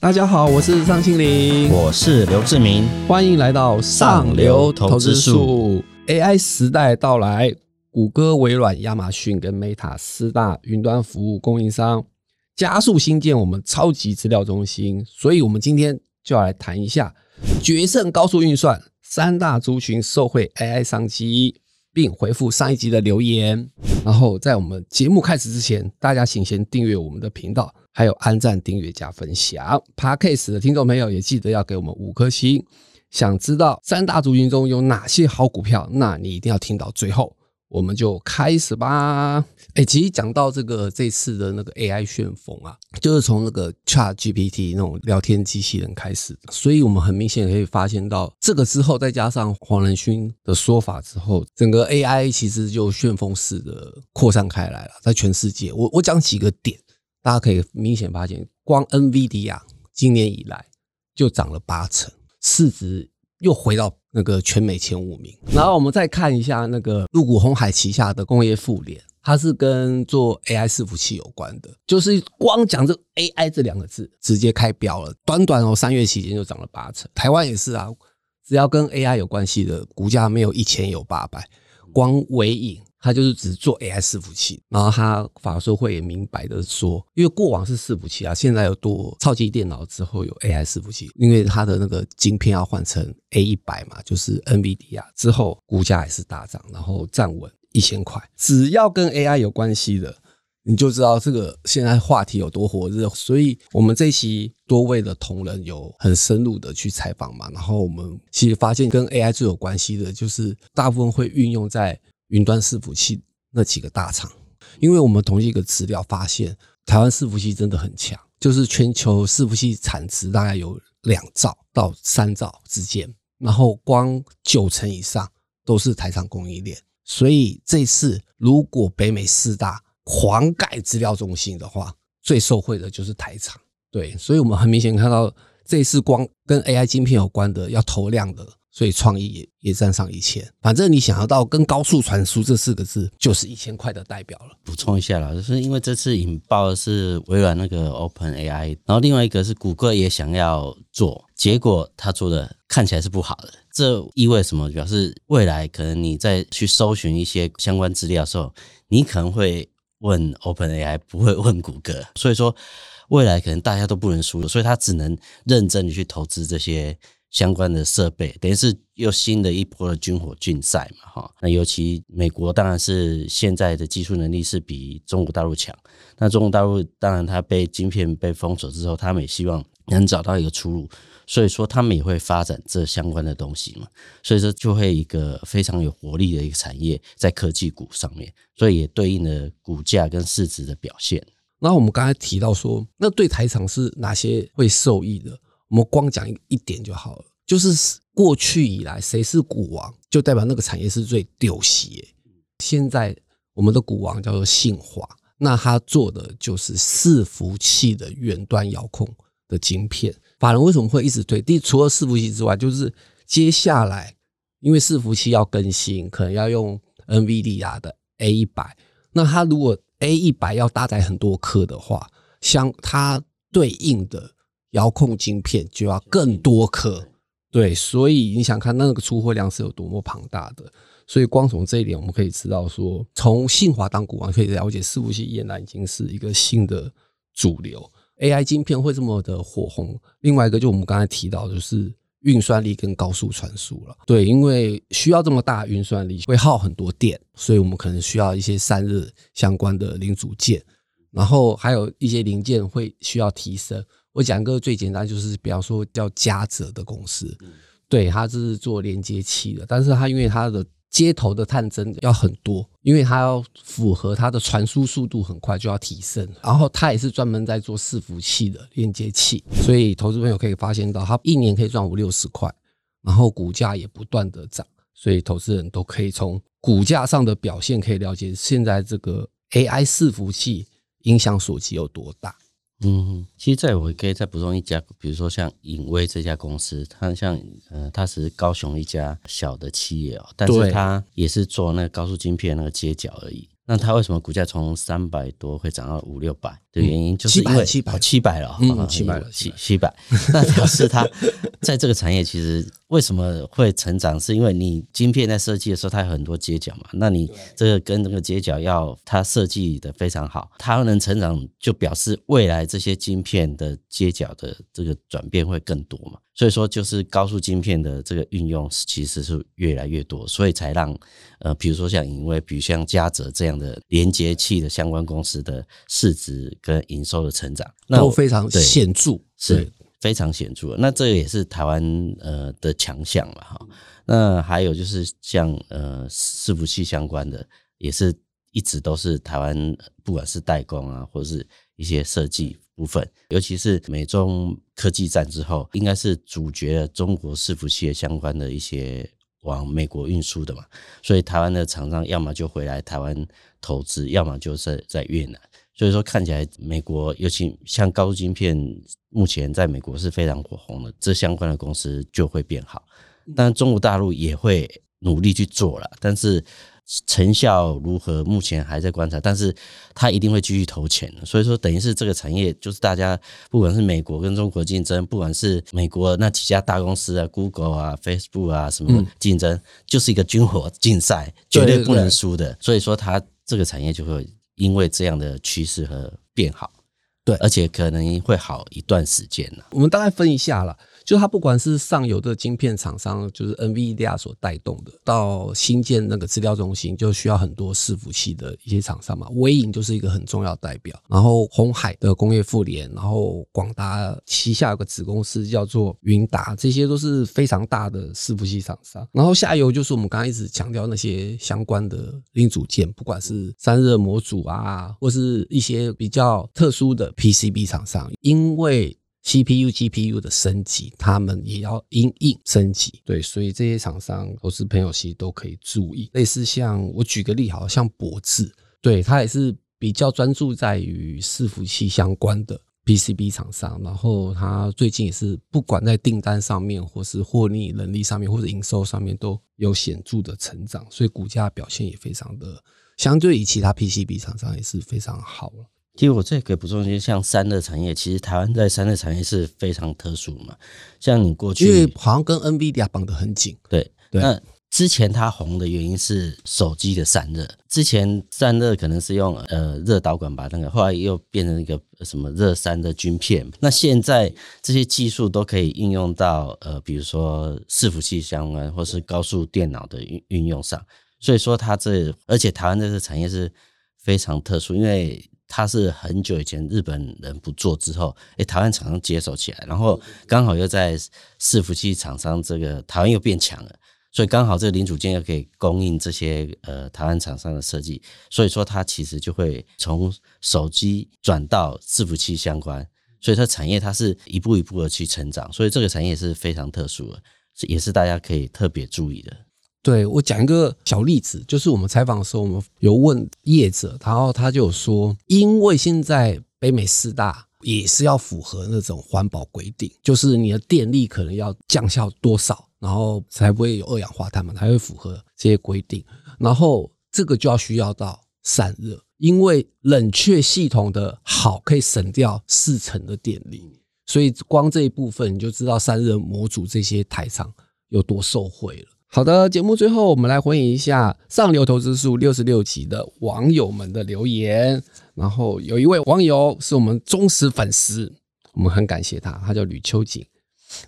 大家好，我是尚庆林，我是刘志明，欢迎来到上流投资术。AI 时代到来，谷歌、微软、亚马逊跟 Meta 四大云端服务供应商加速新建我们超级资料中心，所以我们今天就要来谈一下决胜高速运算三大族群受惠 AI 商机。并回复上一集的留言。然后在我们节目开始之前，大家请先订阅我们的频道，还有按赞、订阅、加分享。Podcast 的听众朋友也记得要给我们五颗星。想知道三大族群中有哪些好股票？那你一定要听到最后。我们就开始吧。哎，其实讲到这个这次的那个 AI 旋风啊，就是从那个 Chat GPT 那种聊天机器人开始的。所以我们很明显可以发现到，这个之后再加上黄仁勋的说法之后，整个 AI 其实就旋风式的扩散开来了，在全世界。我我讲几个点，大家可以明显发现，光 NVIDIA 今年以来就涨了八成，市值又回到。那个全美前五名，然后我们再看一下那个入股红海旗下的工业妇联，它是跟做 AI 伺服器有关的，就是光讲这 AI 这两个字，直接开标了，短短哦三月期间就涨了八成。台湾也是啊，只要跟 AI 有关系的股价没有一千有八百，光尾影。他就是只做 AI 伺服器，然后他法说会也明白的说，因为过往是伺服器啊，现在有多超级电脑之后有 AI 伺服器，因为它的那个晶片要换成 A 一百嘛，就是 NVD 啊之后股价也是大涨，然后站稳一千块。只要跟 AI 有关系的，你就知道这个现在话题有多火热。所以我们这期多位的同仁有很深入的去采访嘛，然后我们其实发现跟 AI 最有关系的，就是大部分会运用在。云端伺服器那几个大厂，因为我们统计一个资料发现，台湾伺服器真的很强，就是全球伺服器产值大概有两兆到三兆之间，然后光九成以上都是台厂供应链，所以这次如果北美四大狂盖资料中心的话，最受惠的就是台厂。对，所以我们很明显看到，这次光跟 AI 晶片有关的要投量的。所以创意也也占上一千，反正你想要到跟高速传输这四个字，就是一千块的代表了。补充一下啦，就是因为这次引爆的是微软那个 Open AI，然后另外一个是谷歌也想要做，结果他做的看起来是不好的。这意味什么？表示未来可能你在去搜寻一些相关资料的时候，你可能会问 Open AI，不会问谷歌。所以说未来可能大家都不能输了，所以他只能认真的去投资这些。相关的设备，等于是又新的一波的军火竞赛嘛，哈。那尤其美国当然是现在的技术能力是比中国大陆强。那中国大陆当然它被晶片被封锁之后，他们也希望能找到一个出路，所以说他们也会发展这相关的东西嘛。所以说就会一个非常有活力的一个产业在科技股上面，所以也对应了股价跟市值的表现。那我们刚才提到说，那对台厂是哪些会受益的？我们光讲一点就好了，就是过去以来谁是股王，就代表那个产业是最丢席。现在我们的股王叫做信华，那他做的就是伺服器的远端遥控的晶片。法人为什么会一直推？第除了伺服器之外，就是接下来因为伺服器要更新，可能要用 NVD 啊的 A 一百。那它如果 A 一百要搭载很多颗的话，相它对应的。遥控晶片就要更多颗，对，所以你想看那个出货量是有多么庞大的。所以光从这一点，我们可以知道说，从信华当股王可以了解，伺服器业呢已经是一个新的主流。AI 晶片会这么的火红，另外一个就我们刚才提到，就是运算力跟高速传输了。对，因为需要这么大运算力，会耗很多电，所以我们可能需要一些散热相关的零组件，然后还有一些零件会需要提升。我讲个最简单，就是比方说叫嘉泽的公司，对，它是做连接器的，但是它因为它的接头的探针要很多，因为它要符合它的传输速度很快，就要提升。然后它也是专门在做伺服器的连接器，所以投资朋友可以发现到，它一年可以赚五六十块，然后股价也不断的涨，所以投资人都可以从股价上的表现可以了解现在这个 AI 伺服器影响所及有多大。嗯，其实在我可以再补充一家，比如说像影威这家公司，它像呃，它是高雄一家小的企业哦，但是它也是做那个高速晶片那个接角而已。那它为什么股价从三百多会涨到五六百的原因，就是因为700哦七百了，嗯哦700了七七百。那表示它在这个产业其实为什么会成长，是因为你晶片在设计的时候，它有很多接角嘛。那你这个跟这个接角要它设计的非常好，它能成长，就表示未来这些晶片的接角的这个转变会更多嘛。所以说，就是高速晶片的这个运用其实是越来越多，所以才让呃，比如说像因为，比如像嘉泽这样的连接器的相关公司的市值跟营收的成长，那都非常对显著。是对非常显著。那这个也是台湾呃的强项了哈。那还有就是像呃伺服器相关的，也是一直都是台湾不管是代工啊，或是一些设计部分，尤其是美中科技战之后，应该是主角了中国伺服器的相关的一些往美国运输的嘛。所以台湾的厂商要么就回来台湾投资，要么就是在越南。所以说看起来美国，尤其像高速晶片，目前在美国是非常火红的，这相关的公司就会变好。当然，中国大陆也会努力去做了，但是成效如何，目前还在观察。但是它一定会继续投钱的。所以说，等于是这个产业，就是大家不管是美国跟中国竞争，不管是美国那几家大公司啊，Google 啊、Facebook 啊什么竞争，就是一个军火竞赛，绝对不能输的。所以说，它这个产业就会因为这样的趋势和变好。对而且可能会好一段时间呢。我们大概分一下啦，就它不管是上游的晶片厂商，就是 NVIDIA 所带动的，到新建那个资料中心，就需要很多伺服器的一些厂商嘛。微影就是一个很重要代表，然后红海的工业富联，然后广达旗下有个子公司叫做云达，这些都是非常大的伺服器厂商。然后下游就是我们刚刚一直强调那些相关的零组件，不管是散热模组啊，或是一些比较特殊的 PCB 厂商，因为 CPU、GPU 的升级，他们也要因应升级。对，所以这些厂商投资朋友其实都可以注意。类似像我举个例，好像博智，对它也是比较专注在于伺服器相关的 PCB 厂商，然后它最近也是不管在订单上面，或是获利能力上面，或者营收上面都有显著的成长，所以股价表现也非常的相对于其他 PCB 厂商也是非常好了。其实我这可以补充一些，像散热产业，其实台湾在三热产业是非常特殊嘛。像你过去因为去好像跟 NVIDIA 绑得很紧，对对那之前它红的原因是手机的散热，之前散热可能是用呃热导管把那个，后来又变成一个什么热散的晶片。那现在这些技术都可以应用到呃，比如说伺服器相关或是高速电脑的运运用上。所以说它这，而且台湾这个产业是非常特殊，因为它是很久以前日本人不做之后，诶，台湾厂商接手起来，然后刚好又在伺服器厂商这个台湾又变强了。所以刚好这个零组件又可以供应这些呃台湾厂商的设计，所以说它其实就会从手机转到伺服器相关，所以它产业它是一步一步的去成长，所以这个产业是非常特殊的，也是大家可以特别注意的。对我讲一个小例子，就是我们采访的时候，我们有问业者，然后他就说，因为现在北美四大也是要符合那种环保规定，就是你的电力可能要降效多少，然后才不会有二氧化碳嘛，才会符合这些规定。然后这个就要需要到散热，因为冷却系统的好可以省掉四成的电力，所以光这一部分你就知道散热模组这些台厂有多受惠了。好的，节目最后我们来回应一下上流投资数六十六集的网友们的留言。然后有一位网友是我们忠实粉丝，我们很感谢他，他叫吕秋瑾。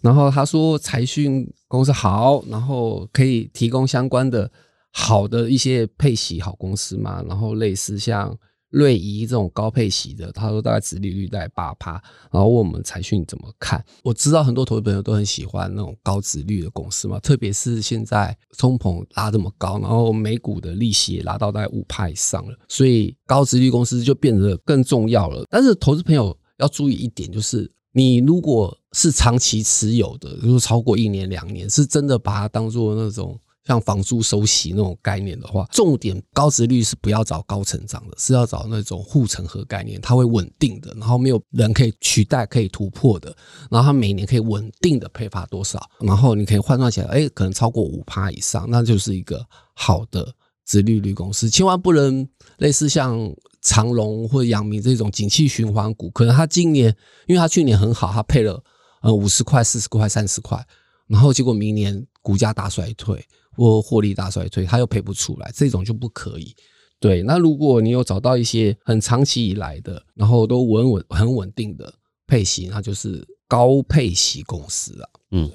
然后他说财讯公司好，然后可以提供相关的好的一些配息好公司嘛，然后类似像瑞仪这种高配息的，他说大概殖利率在八趴，然后问我们财讯怎么看。我知道很多投资朋友都很喜欢那种高殖率的公司嘛，特别是现在通膨拉这么高，然后美股的利息也拉到大概五趴以上了，所以高殖率公司就变得更重要了。但是投资朋友要注意一点，就是你如果是长期持有的，如果超过一年两年，是真的把它当做那种。像房租收息那种概念的话，重点高值率是不要找高成长的，是要找那种护城河概念，它会稳定的，然后没有人可以取代、可以突破的，然后它每年可以稳定的配发多少，然后你可以换算起来，哎，可能超过五趴以上，那就是一个好的殖利率公司，千万不能类似像长隆或者阳明这种景气循环股，可能它今年因为它去年很好，它配了呃五十块、四十块、三十块，然后结果明年股价大衰退或获利大衰退，他又赔不出来，这种就不可以。对，那如果你有找到一些很长期以来的，然后都稳稳很稳定的配息，那就是高配息公司啊。嗯，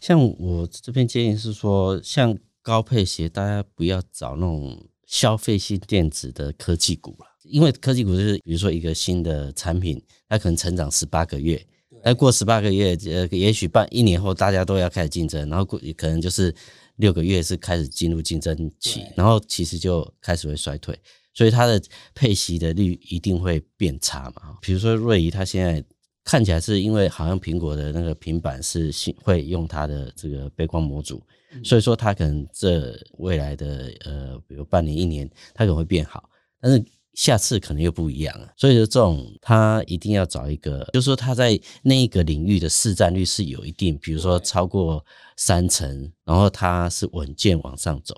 像我这边建议是说，像高配息，大家不要找那种消费性电子的科技股了，因为科技股就是比如说一个新的产品，它可能成长十八个月，那过十八个月，呃，也许半一年后大家都要开始竞争，然后过可能就是六个月是开始进入竞争期，然后其实就开始会衰退，所以它的配息的率一定会变差嘛。比如说瑞仪，它现在。看起来是因为好像苹果的那个平板是会用它的这个背光模组，所以说它可能这未来的呃，比如半年一年，它可能会变好，但是下次可能又不一样了。所以说这种它一定要找一个，就是说它在那一个领域的市占率是有一定，比如说超过三成，然后它是稳健往上走。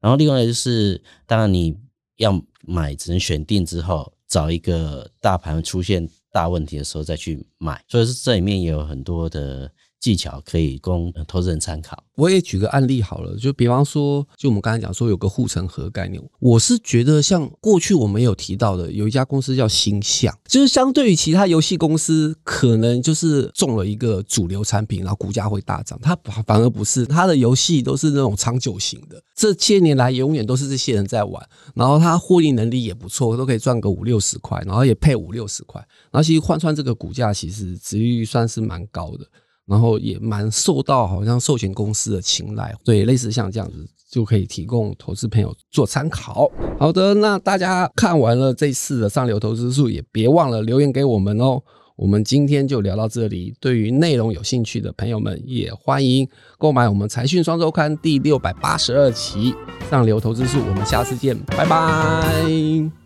然后另外就是，当然你要买只能选定之后，找一个大盘出现。大问题的时候再去买，所以说这里面也有很多的技巧可以供投资人参考。我也举个案例好了，就比方说，就我们刚才讲说有个护城河概念，我是觉得像过去我们有提到的，有一家公司叫星象，就是相对于其他游戏公司，可能就是中了一个主流产品，然后股价会大涨，它反而不是，它的游戏都是那种长久型的，这些年来永远都是这些人在玩，然后它获利能力也不错，都可以赚个五六十块，然后也配五六十块，然后其实换算这个股价，其实值率算是蛮高的。然后也蛮受到好像寿险公司的青睐，对，类似像这样子就可以提供投资朋友做参考。好的，那大家看完了这次的上流投资术，也别忘了留言给我们哦。我们今天就聊到这里，对于内容有兴趣的朋友们，也欢迎购买我们财讯双周刊第六百八十二期上流投资术。我们下次见，拜拜。